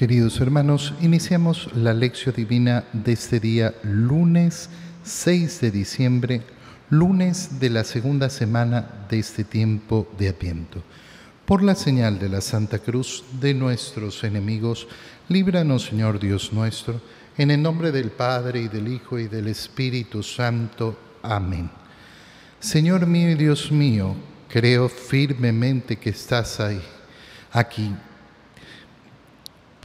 Queridos hermanos, iniciamos la lección divina de este día lunes 6 de diciembre, lunes de la segunda semana de este tiempo de Adviento. Por la señal de la Santa Cruz de nuestros enemigos, líbranos Señor Dios nuestro, en el nombre del Padre y del Hijo y del Espíritu Santo. Amén. Señor mío y Dios mío, creo firmemente que estás ahí, aquí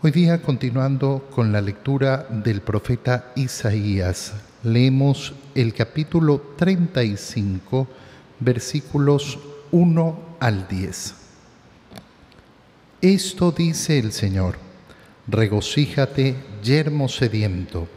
Hoy día, continuando con la lectura del profeta Isaías, leemos el capítulo 35, versículos 1 al 10. Esto dice el Señor, regocíjate, yermo sediento,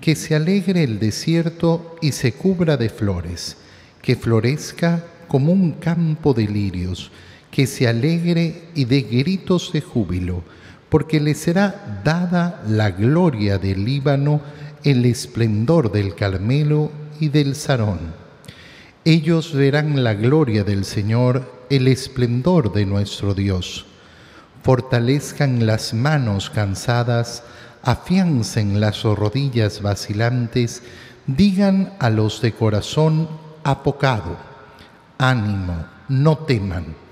que se alegre el desierto y se cubra de flores, que florezca como un campo de lirios, que se alegre y dé gritos de júbilo, porque le será dada la gloria del Líbano, el esplendor del Carmelo y del Sarón. Ellos verán la gloria del Señor, el esplendor de nuestro Dios. Fortalezcan las manos cansadas, afiancen las rodillas vacilantes, digan a los de corazón apocado, ánimo, no teman.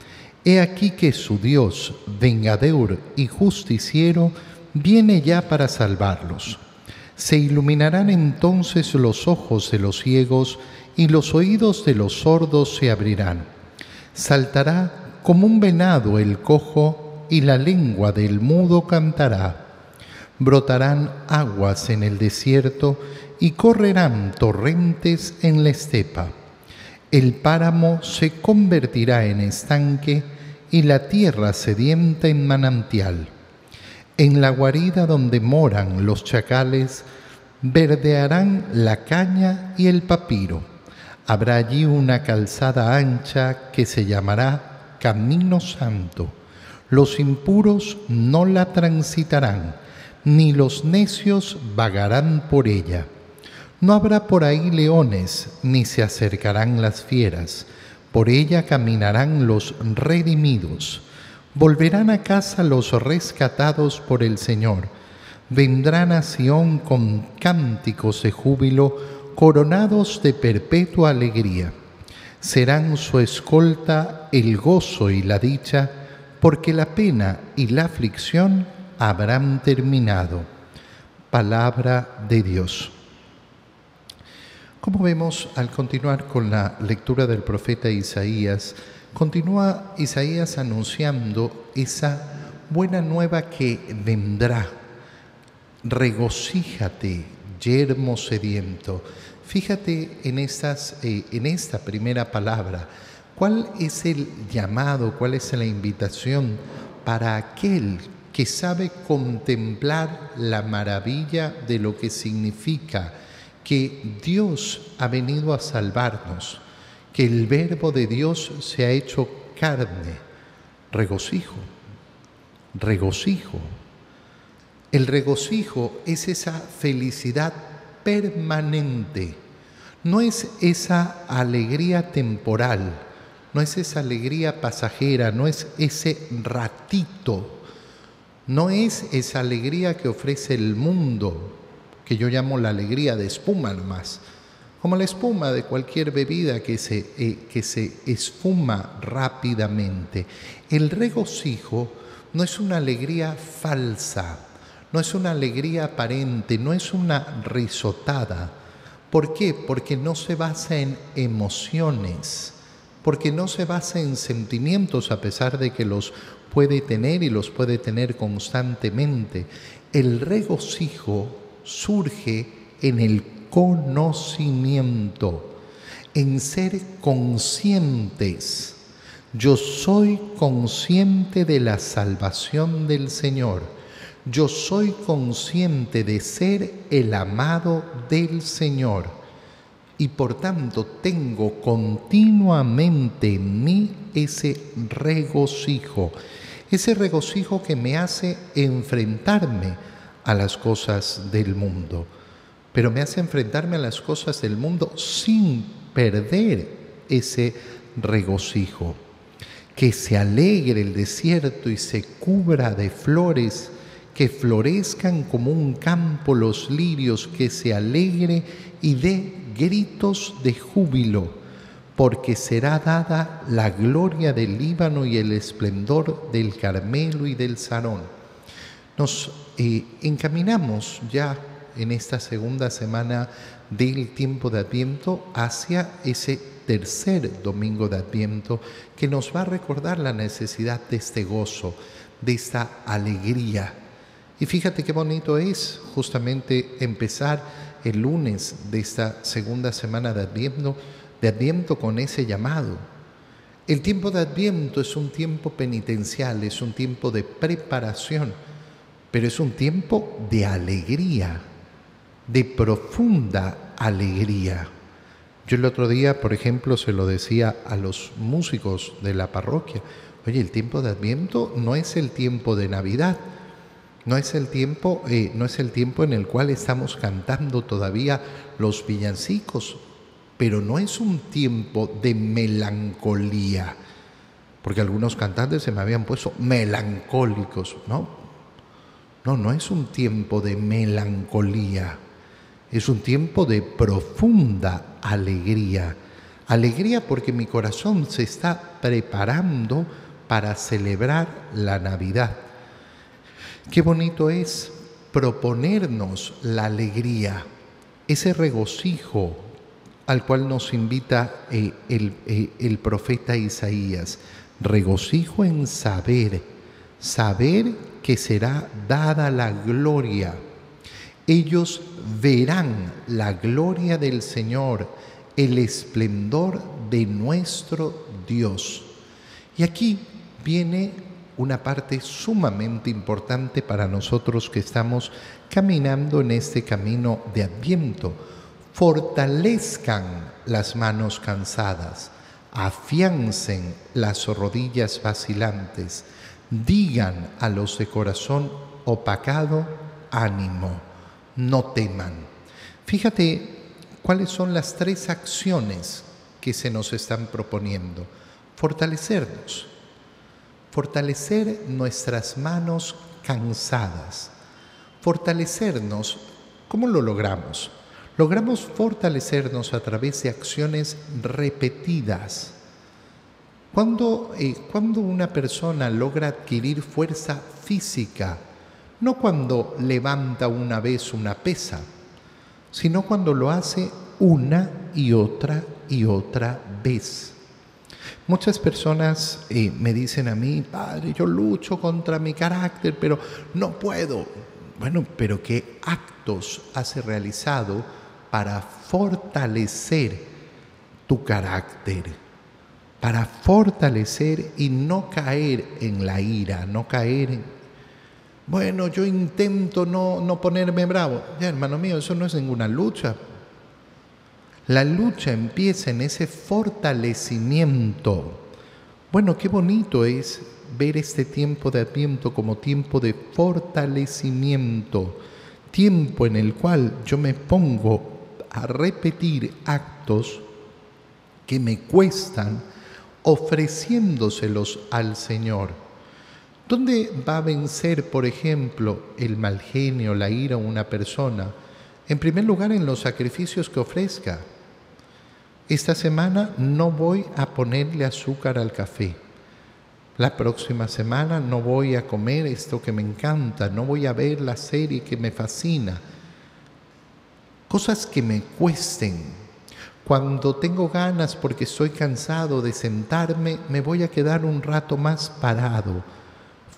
He aquí que su Dios, vengador y justiciero, viene ya para salvarlos se iluminarán entonces los ojos de los ciegos y los oídos de los sordos se abrirán. Saltará como un venado el cojo y la lengua del mudo cantará. Brotarán aguas en el desierto y correrán torrentes en la estepa. El páramo se convertirá en estanque y la tierra sedienta en manantial en la guarida donde moran los chacales, verdearán la caña y el papiro. Habrá allí una calzada ancha que se llamará Camino Santo. Los impuros no la transitarán, ni los necios vagarán por ella. No habrá por ahí leones, ni se acercarán las fieras. Por ella caminarán los redimidos Volverán a casa los rescatados por el Señor. Vendrán a Sión con cánticos de júbilo, coronados de perpetua alegría. Serán su escolta el gozo y la dicha, porque la pena y la aflicción habrán terminado. Palabra de Dios. Como vemos al continuar con la lectura del profeta Isaías, Continúa Isaías anunciando esa buena nueva que vendrá. Regocíjate, yermo sediento. Fíjate en, estas, eh, en esta primera palabra. ¿Cuál es el llamado, cuál es la invitación para aquel que sabe contemplar la maravilla de lo que significa que Dios ha venido a salvarnos? que el verbo de Dios se ha hecho carne, regocijo, regocijo. El regocijo es esa felicidad permanente, no es esa alegría temporal, no es esa alegría pasajera, no es ese ratito, no es esa alegría que ofrece el mundo, que yo llamo la alegría de espuma nomás como la espuma de cualquier bebida que se, eh, que se esfuma rápidamente. El regocijo no es una alegría falsa, no es una alegría aparente, no es una risotada. ¿Por qué? Porque no se basa en emociones, porque no se basa en sentimientos a pesar de que los puede tener y los puede tener constantemente. El regocijo surge en el conocimiento, en ser conscientes. Yo soy consciente de la salvación del Señor. Yo soy consciente de ser el amado del Señor. y por tanto tengo continuamente en mí ese regocijo, ese regocijo que me hace enfrentarme a las cosas del mundo, pero me hace enfrentarme a las cosas del mundo sin perder ese regocijo. Que se alegre el desierto y se cubra de flores, que florezcan como un campo los lirios, que se alegre y dé gritos de júbilo, porque será dada la gloria del Líbano y el esplendor del Carmelo y del Sarón. Nos eh, encaminamos ya en esta segunda semana del tiempo de Adviento hacia ese tercer domingo de Adviento que nos va a recordar la necesidad de este gozo, de esta alegría. Y fíjate qué bonito es justamente empezar el lunes de esta segunda semana de Adviento, de Adviento con ese llamado. El tiempo de Adviento es un tiempo penitencial, es un tiempo de preparación, pero es un tiempo de alegría, de profunda alegría. Yo el otro día, por ejemplo, se lo decía a los músicos de la parroquia, oye, el tiempo de Adviento no es el tiempo de Navidad, no es el tiempo, eh, no es el tiempo en el cual estamos cantando todavía los villancicos, pero no es un tiempo de melancolía, porque algunos cantantes se me habían puesto melancólicos, ¿no? No, no es un tiempo de melancolía. Es un tiempo de profunda alegría. Alegría porque mi corazón se está preparando para celebrar la Navidad. Qué bonito es proponernos la alegría, ese regocijo al cual nos invita eh, el, eh, el profeta Isaías. Regocijo en saber, saber que será dada la gloria ellos verán la gloria del Señor, el esplendor de nuestro Dios. Y aquí viene una parte sumamente importante para nosotros que estamos caminando en este camino de adviento. Fortalezcan las manos cansadas, afiancen las rodillas vacilantes, digan a los de corazón opacado, ánimo no teman. Fíjate cuáles son las tres acciones que se nos están proponiendo. Fortalecernos, fortalecer nuestras manos cansadas, fortalecernos, ¿cómo lo logramos? Logramos fortalecernos a través de acciones repetidas. Cuando, eh, cuando una persona logra adquirir fuerza física, no cuando levanta una vez una pesa, sino cuando lo hace una y otra y otra vez. Muchas personas eh, me dicen a mí, Padre, yo lucho contra mi carácter, pero no puedo. Bueno, pero ¿qué actos has realizado para fortalecer tu carácter? Para fortalecer y no caer en la ira, no caer en bueno, yo intento no, no ponerme bravo. Ya, hermano mío, eso no es ninguna lucha. La lucha empieza en ese fortalecimiento. Bueno, qué bonito es ver este tiempo de Adviento como tiempo de fortalecimiento, tiempo en el cual yo me pongo a repetir actos que me cuestan ofreciéndoselos al Señor. ¿Dónde va a vencer, por ejemplo, el mal genio, la ira una persona? En primer lugar, en los sacrificios que ofrezca. Esta semana no voy a ponerle azúcar al café. La próxima semana no voy a comer esto que me encanta, no voy a ver la serie que me fascina. Cosas que me cuesten. Cuando tengo ganas porque estoy cansado de sentarme, me voy a quedar un rato más parado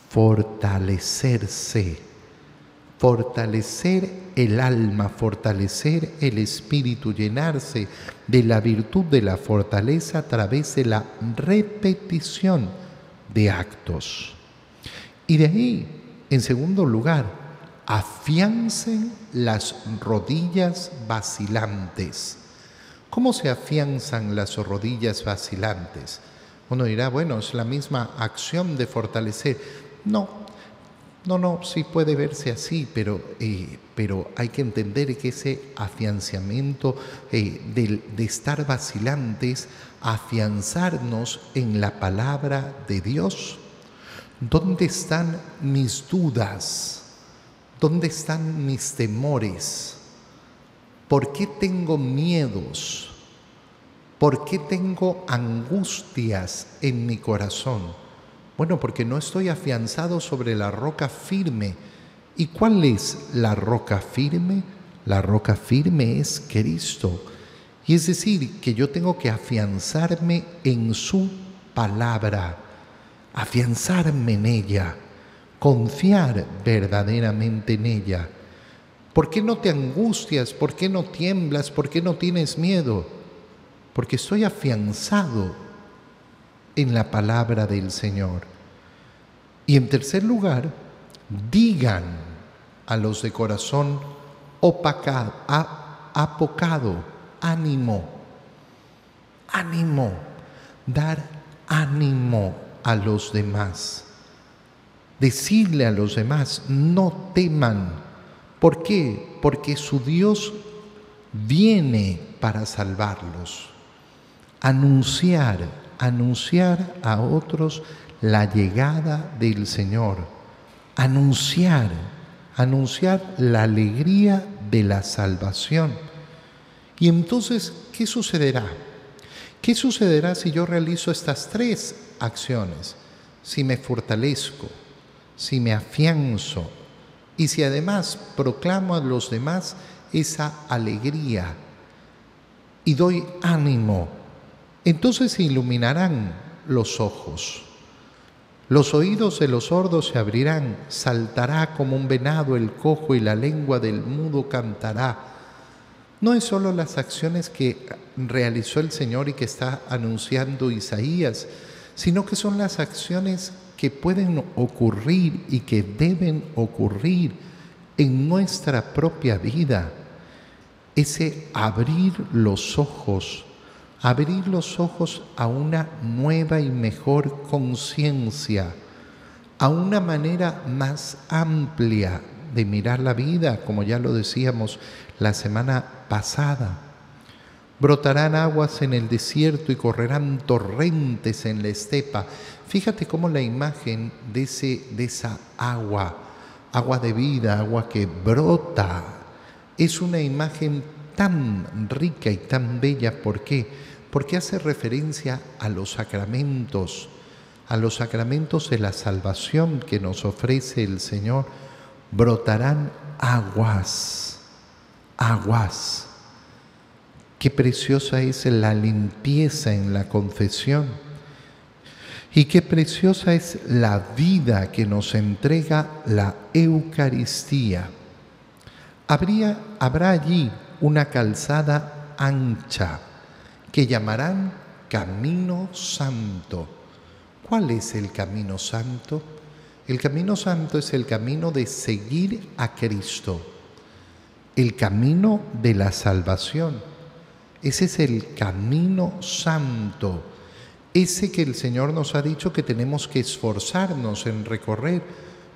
fortalecerse, fortalecer el alma, fortalecer el espíritu, llenarse de la virtud de la fortaleza a través de la repetición de actos. Y de ahí, en segundo lugar, afiancen las rodillas vacilantes. ¿Cómo se afianzan las rodillas vacilantes? Uno dirá, bueno, es la misma acción de fortalecer. No, no, no, sí puede verse así, pero, eh, pero hay que entender que ese afianzamiento eh, de, de estar vacilantes, afianzarnos en la palabra de Dios. ¿Dónde están mis dudas? ¿Dónde están mis temores? ¿Por qué tengo miedos? ¿Por qué tengo angustias en mi corazón? Bueno, porque no estoy afianzado sobre la roca firme. ¿Y cuál es la roca firme? La roca firme es Cristo. Y es decir, que yo tengo que afianzarme en su palabra, afianzarme en ella, confiar verdaderamente en ella. ¿Por qué no te angustias? ¿Por qué no tiemblas? ¿Por qué no tienes miedo? Porque estoy afianzado en la palabra del Señor. Y en tercer lugar, digan a los de corazón opacado, apocado, ánimo, ánimo, dar ánimo a los demás. Decirle a los demás, no teman ¿Por qué? Porque su Dios viene para salvarlos. Anunciar, anunciar a otros la llegada del Señor. Anunciar, anunciar la alegría de la salvación. Y entonces, ¿qué sucederá? ¿Qué sucederá si yo realizo estas tres acciones? Si me fortalezco, si me afianzo y si además proclamo a los demás esa alegría y doy ánimo, entonces se iluminarán los ojos. Los oídos de los sordos se abrirán, saltará como un venado el cojo y la lengua del mudo cantará. No es solo las acciones que realizó el Señor y que está anunciando Isaías, sino que son las acciones que pueden ocurrir y que deben ocurrir en nuestra propia vida. Ese abrir los ojos, abrir los ojos a una nueva y mejor conciencia, a una manera más amplia de mirar la vida, como ya lo decíamos la semana pasada. Brotarán aguas en el desierto y correrán torrentes en la estepa. Fíjate cómo la imagen de, ese, de esa agua, agua de vida, agua que brota, es una imagen tan rica y tan bella. ¿Por qué? Porque hace referencia a los sacramentos, a los sacramentos de la salvación que nos ofrece el Señor. Brotarán aguas, aguas. Qué preciosa es la limpieza en la confesión y qué preciosa es la vida que nos entrega la Eucaristía. Habría, habrá allí una calzada ancha que llamarán Camino Santo. ¿Cuál es el Camino Santo? El Camino Santo es el camino de seguir a Cristo, el camino de la salvación. Ese es el Camino Santo ese que el Señor nos ha dicho que tenemos que esforzarnos en recorrer.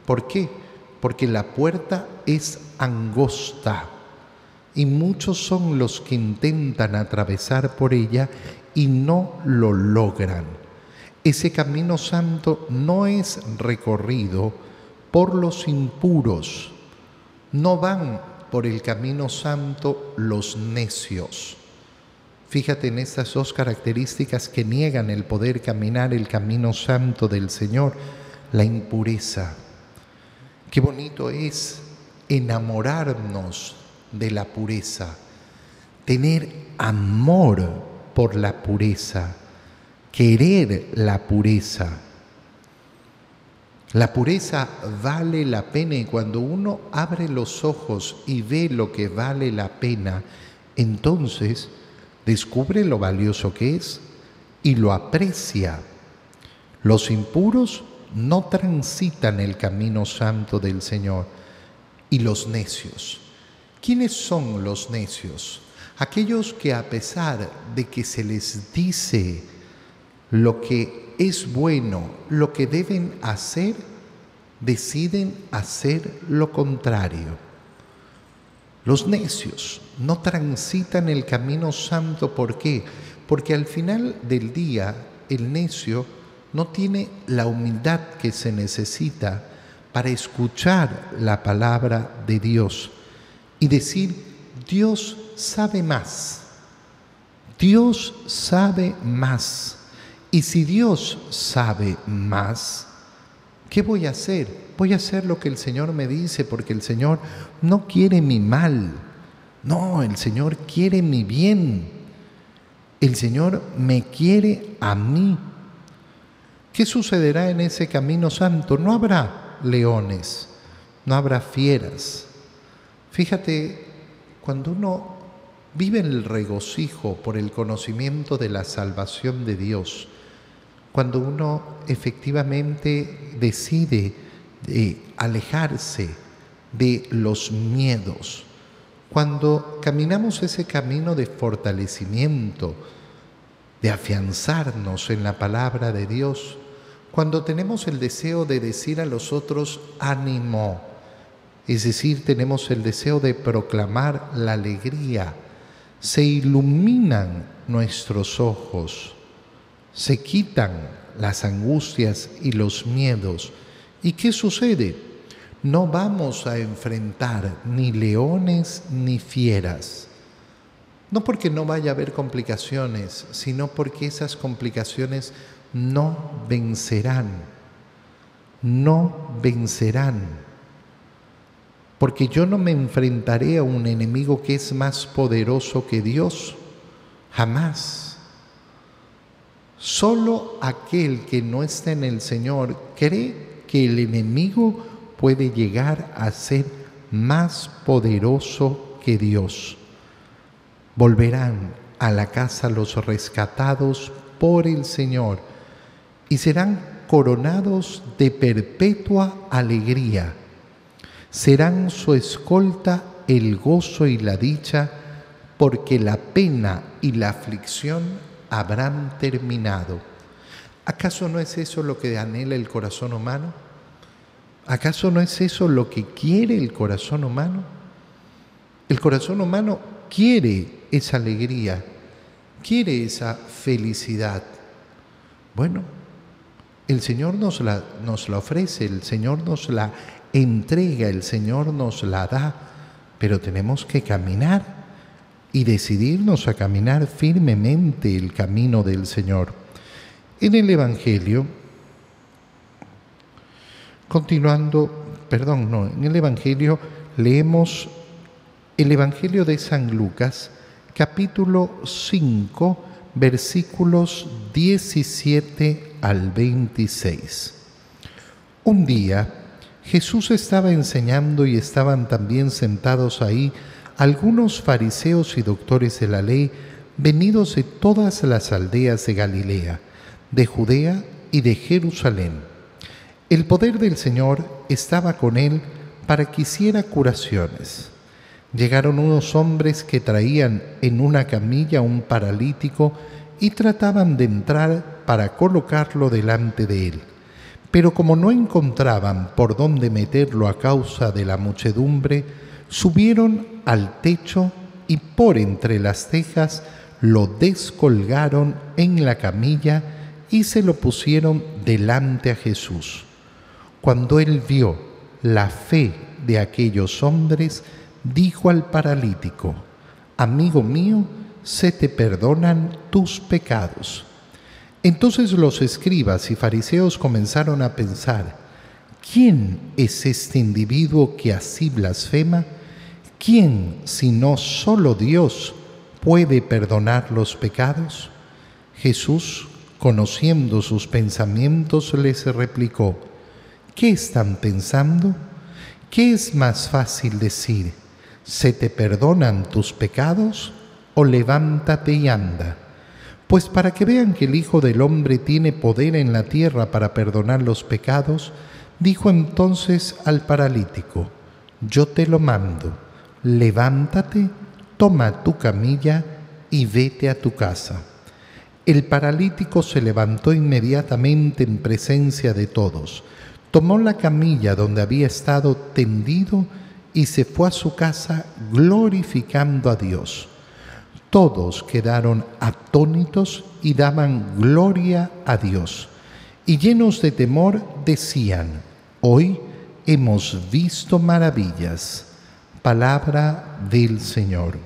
¿Por qué? Porque la puerta es angosta y muchos son los que intentan atravesar por ella y no lo logran. Ese camino santo no es recorrido por los impuros, no van por el camino santo los necios Fíjate en estas dos características que niegan el poder caminar el camino santo del Señor, la impureza. Qué bonito es enamorarnos de la pureza, tener amor por la pureza, querer la pureza. La pureza vale la pena y cuando uno abre los ojos y ve lo que vale la pena, entonces descubre lo valioso que es y lo aprecia. Los impuros no transitan el camino santo del Señor y los necios. ¿Quiénes son los necios? Aquellos que a pesar de que se les dice lo que es bueno, lo que deben hacer, deciden hacer lo contrario. Los necios no transitan el camino santo. ¿Por qué? Porque al final del día el necio no tiene la humildad que se necesita para escuchar la palabra de Dios y decir, Dios sabe más. Dios sabe más. Y si Dios sabe más, ¿qué voy a hacer? Voy a hacer lo que el Señor me dice porque el Señor no quiere mi mal. No, el Señor quiere mi bien. El Señor me quiere a mí. ¿Qué sucederá en ese camino santo? No habrá leones, no habrá fieras. Fíjate, cuando uno vive el regocijo por el conocimiento de la salvación de Dios, cuando uno efectivamente decide alejarse de los miedos, cuando caminamos ese camino de fortalecimiento, de afianzarnos en la palabra de Dios, cuando tenemos el deseo de decir a los otros ánimo, es decir, tenemos el deseo de proclamar la alegría, se iluminan nuestros ojos, se quitan las angustias y los miedos. ¿Y qué sucede? No vamos a enfrentar ni leones ni fieras. No porque no vaya a haber complicaciones, sino porque esas complicaciones no vencerán, no vencerán. Porque yo no me enfrentaré a un enemigo que es más poderoso que Dios, jamás. Solo aquel que no está en el Señor cree que el enemigo puede llegar a ser más poderoso que Dios. Volverán a la casa los rescatados por el Señor y serán coronados de perpetua alegría. Serán su escolta el gozo y la dicha, porque la pena y la aflicción habrán terminado. ¿Acaso no es eso lo que anhela el corazón humano? ¿Acaso no es eso lo que quiere el corazón humano? El corazón humano quiere esa alegría, quiere esa felicidad. Bueno, el Señor nos la, nos la ofrece, el Señor nos la entrega, el Señor nos la da, pero tenemos que caminar y decidirnos a caminar firmemente el camino del Señor. En el Evangelio, continuando, perdón, no, en el Evangelio leemos el Evangelio de San Lucas, capítulo 5, versículos 17 al 26. Un día Jesús estaba enseñando y estaban también sentados ahí algunos fariseos y doctores de la ley venidos de todas las aldeas de Galilea, de Judea y de Jerusalén. El poder del Señor estaba con él para que hiciera curaciones llegaron unos hombres que traían en una camilla un paralítico y trataban de entrar para colocarlo delante de él. Pero como no encontraban por dónde meterlo a causa de la muchedumbre, subieron al techo y por entre las tejas lo descolgaron en la camilla y se lo pusieron delante a Jesús. Cuando él vio la fe de aquellos hombres, dijo al paralítico, Amigo mío, se te perdonan tus pecados. Entonces los escribas y fariseos comenzaron a pensar, ¿quién es este individuo que así blasfema? ¿Quién, si no solo Dios, puede perdonar los pecados? Jesús, conociendo sus pensamientos, les replicó, ¿qué están pensando? ¿Qué es más fácil decir? ¿se te perdonan tus pecados o levántate y anda? Pues para que vean que el Hijo del Hombre tiene poder en la tierra para perdonar los pecados, dijo entonces al paralítico, yo te lo mando, levántate, toma tu camilla y vete a tu casa. El paralítico se levantó inmediatamente en presencia de todos, tomó la camilla donde había estado tendido y se fue a su casa glorificando a Dios. Todos quedaron atónitos y daban gloria a Dios. Y llenos de temor decían, hoy hemos visto maravillas. Palabra del Señor.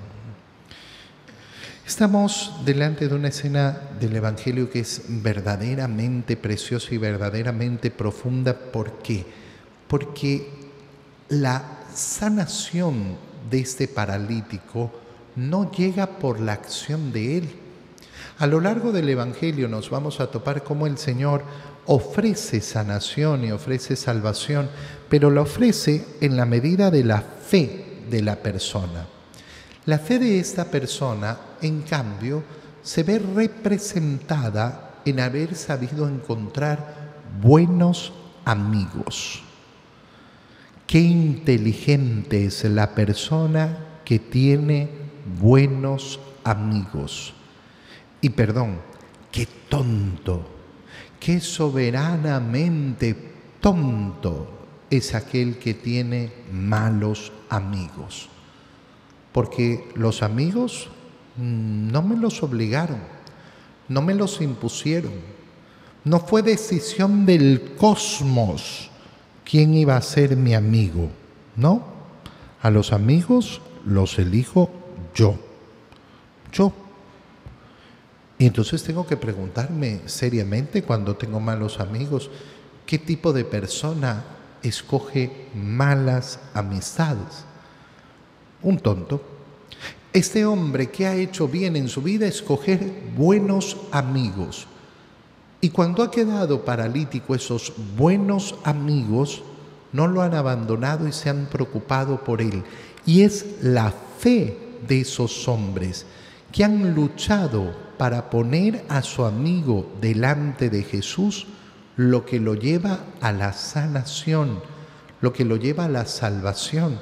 Estamos delante de una escena del Evangelio que es verdaderamente preciosa y verdaderamente profunda. ¿Por qué? Porque la sanación de este paralítico no llega por la acción de él. A lo largo del Evangelio nos vamos a topar cómo el Señor ofrece sanación y ofrece salvación, pero la ofrece en la medida de la fe de la persona. La fe de esta persona, en cambio, se ve representada en haber sabido encontrar buenos amigos. Qué inteligente es la persona que tiene buenos amigos. Y perdón, qué tonto, qué soberanamente tonto es aquel que tiene malos amigos. Porque los amigos mm, no me los obligaron, no me los impusieron. No fue decisión del cosmos quién iba a ser mi amigo, ¿no? A los amigos los elijo yo. Yo. Y entonces tengo que preguntarme seriamente cuando tengo malos amigos, ¿qué tipo de persona escoge malas amistades? Un tonto. Este hombre que ha hecho bien en su vida escoger buenos amigos. Y cuando ha quedado paralítico, esos buenos amigos no lo han abandonado y se han preocupado por él. Y es la fe de esos hombres que han luchado para poner a su amigo delante de Jesús, lo que lo lleva a la sanación, lo que lo lleva a la salvación.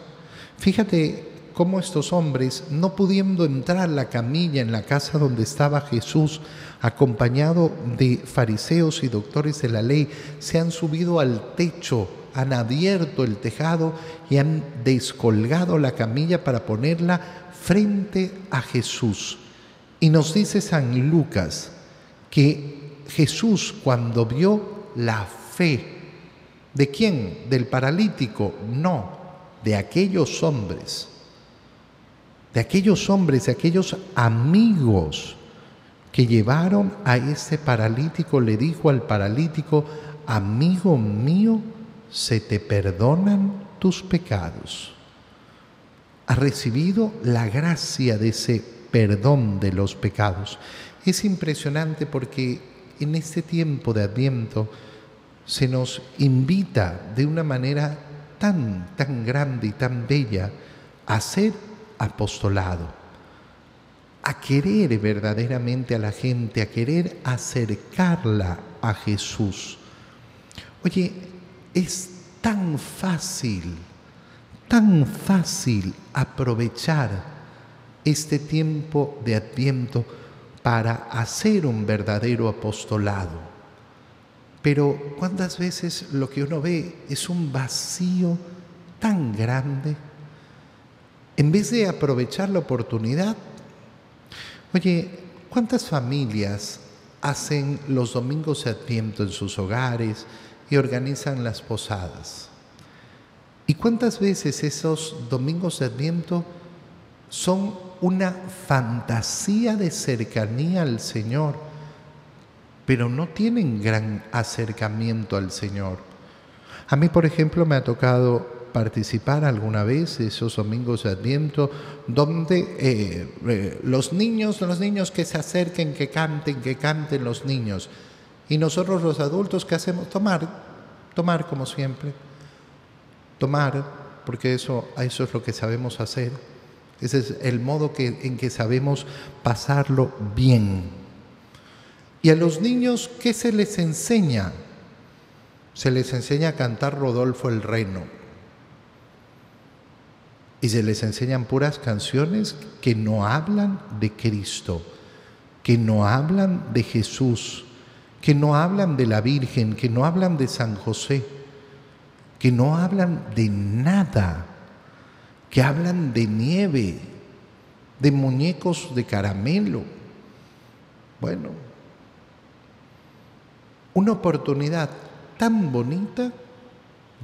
Fíjate cómo estos hombres, no pudiendo entrar la camilla en la casa donde estaba Jesús, acompañado de fariseos y doctores de la ley, se han subido al techo, han abierto el tejado y han descolgado la camilla para ponerla frente a Jesús. Y nos dice San Lucas que Jesús cuando vio la fe, ¿de quién? ¿Del paralítico? No, de aquellos hombres, de aquellos hombres, de aquellos amigos que llevaron a ese paralítico, le dijo al paralítico, amigo mío, se te perdonan tus pecados ha recibido la gracia de ese perdón de los pecados. Es impresionante porque en este tiempo de Adviento se nos invita de una manera tan, tan grande y tan bella a ser apostolado, a querer verdaderamente a la gente, a querer acercarla a Jesús. Oye, es tan fácil tan fácil aprovechar este tiempo de adviento para hacer un verdadero apostolado. Pero ¿cuántas veces lo que uno ve es un vacío tan grande? En vez de aprovechar la oportunidad, oye, ¿cuántas familias hacen los domingos de adviento en sus hogares y organizan las posadas? ¿Y cuántas veces esos domingos de Adviento son una fantasía de cercanía al Señor, pero no tienen gran acercamiento al Señor? A mí, por ejemplo, me ha tocado participar alguna vez esos domingos de Adviento donde eh, eh, los niños, los niños que se acerquen, que canten, que canten los niños. Y nosotros los adultos, ¿qué hacemos? Tomar, tomar como siempre tomar, porque eso, eso es lo que sabemos hacer. Ese es el modo que, en que sabemos pasarlo bien. Y a los niños, ¿qué se les enseña? Se les enseña a cantar Rodolfo el Reno. y se les enseñan puras canciones que no hablan de Cristo, que no hablan de Jesús, que no hablan de la Virgen, que no hablan de San José, que no hablan de nada, que hablan de nieve, de muñecos de caramelo. Bueno, una oportunidad tan bonita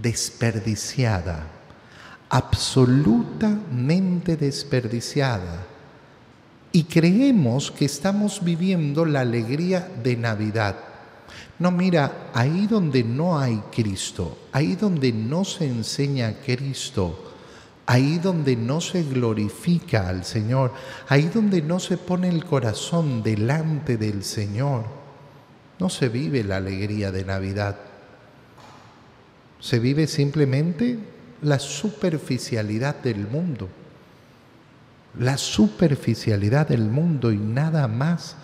desperdiciada, absolutamente desperdiciada. Y creemos que estamos viviendo la alegría de Navidad. No, mira, ahí donde no hay Cristo, ahí donde no se enseña Cristo, ahí donde no se glorifica al Señor, ahí donde no se pone el corazón delante del Señor, no se vive la alegría de Navidad. Se vive simplemente la superficialidad del mundo. La superficialidad del mundo y nada más.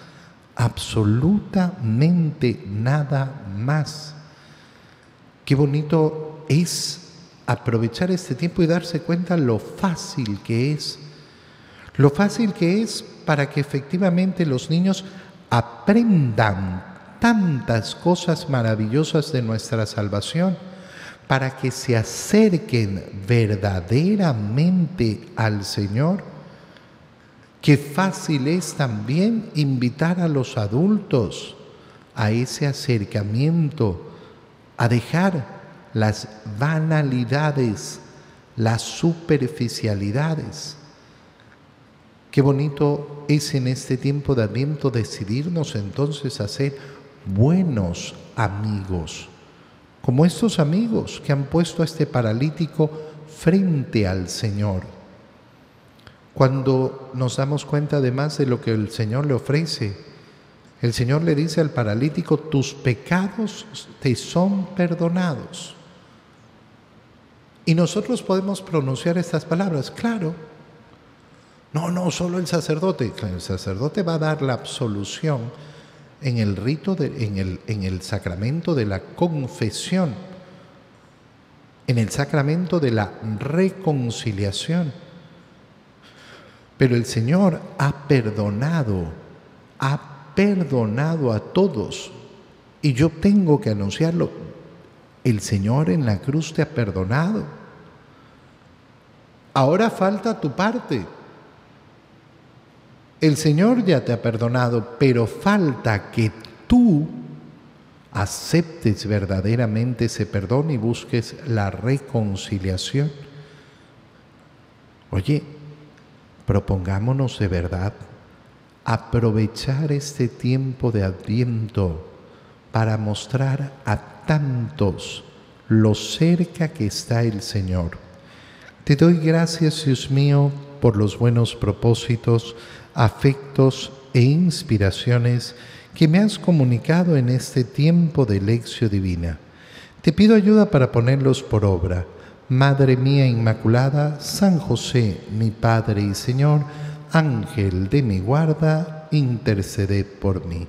Absolutamente nada más. Qué bonito es aprovechar este tiempo y darse cuenta lo fácil que es. Lo fácil que es para que efectivamente los niños aprendan tantas cosas maravillosas de nuestra salvación para que se acerquen verdaderamente al Señor. Qué fácil es también invitar a los adultos a ese acercamiento, a dejar las banalidades, las superficialidades. Qué bonito es en este tiempo de Adviento decidirnos entonces a ser buenos amigos como estos amigos que han puesto a este paralítico frente al Señor. Cuando nos damos cuenta además de lo que el Señor le ofrece, el Señor le dice al paralítico, tus pecados te son perdonados. Y nosotros podemos pronunciar estas palabras, claro. No, no, solo el sacerdote. El sacerdote va a dar la absolución en el rito, en, el, en el sacramento de la confesión, en el sacramento de la reconciliación. Pero el Señor ha perdonado, ha perdonado a todos. Y yo tengo que anunciarlo. El Señor en la cruz te ha perdonado. Ahora falta tu parte. El Señor ya te ha perdonado, pero falta que tú aceptes verdaderamente ese perdón y busques la reconciliación. Oye, propongámonos de verdad aprovechar este tiempo de adviento para mostrar a tantos lo cerca que está el Señor. Te doy gracias, Dios mío, por los buenos propósitos, afectos e inspiraciones que me has comunicado en este tiempo de lección divina. Te pido ayuda para ponerlos por obra. Madre mía Inmaculada, San José, mi Padre y Señor, Ángel de mi guarda, interceded por mí.